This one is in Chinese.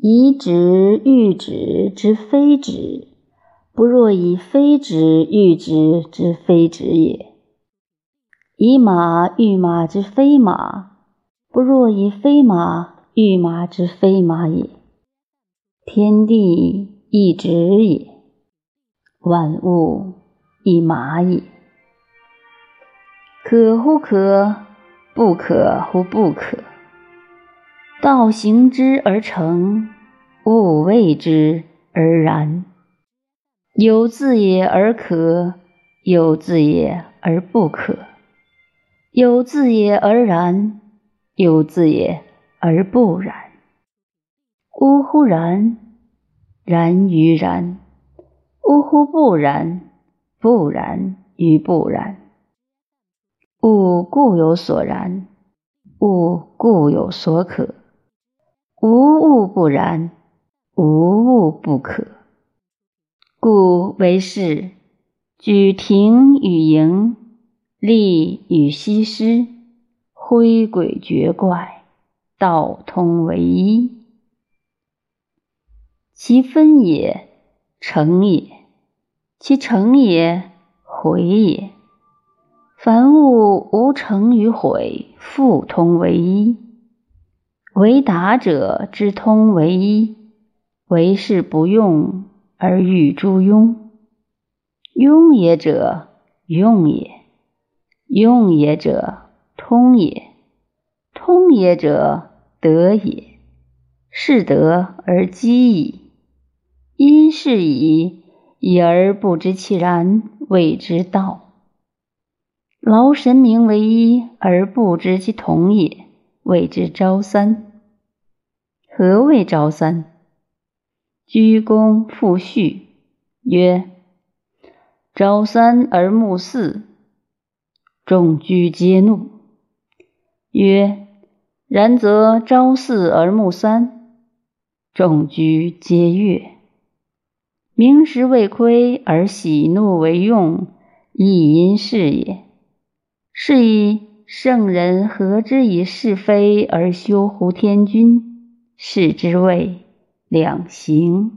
以直喻直之非直，不若以非直喻直之非直也；以马喻马之非马，不若以非马喻马之非马也。天地一直也，万物一马也。可乎可，不可乎不可。道行之而成，物谓之而然。有自也而可，有自也而不可。有自也而然，有自也而不然。呜呼然，然于然；呜呼不然，不然于不然。物固有所然，物固有所可。无物不然，无物不可。故为是，举庭与营，利与西施，挥鬼绝怪，道通为一。其分也，成也；其成也，毁也。凡物无成与毁，复通为一。为达者之通为一，为是不用而欲诸庸。庸也者，用也；用也者，通也；通也者，得也。是得而积矣。因是矣，已而不知其然，谓之道。劳神明为一而不知其同也，谓之朝三。何谓朝三？居躬复序，曰：朝三而暮四，众居皆怒。曰：然则朝四而暮三，众居皆悦。明时未亏而喜怒为用，亦因是也。是以圣人何之以是非而修乎天君？是之谓两行。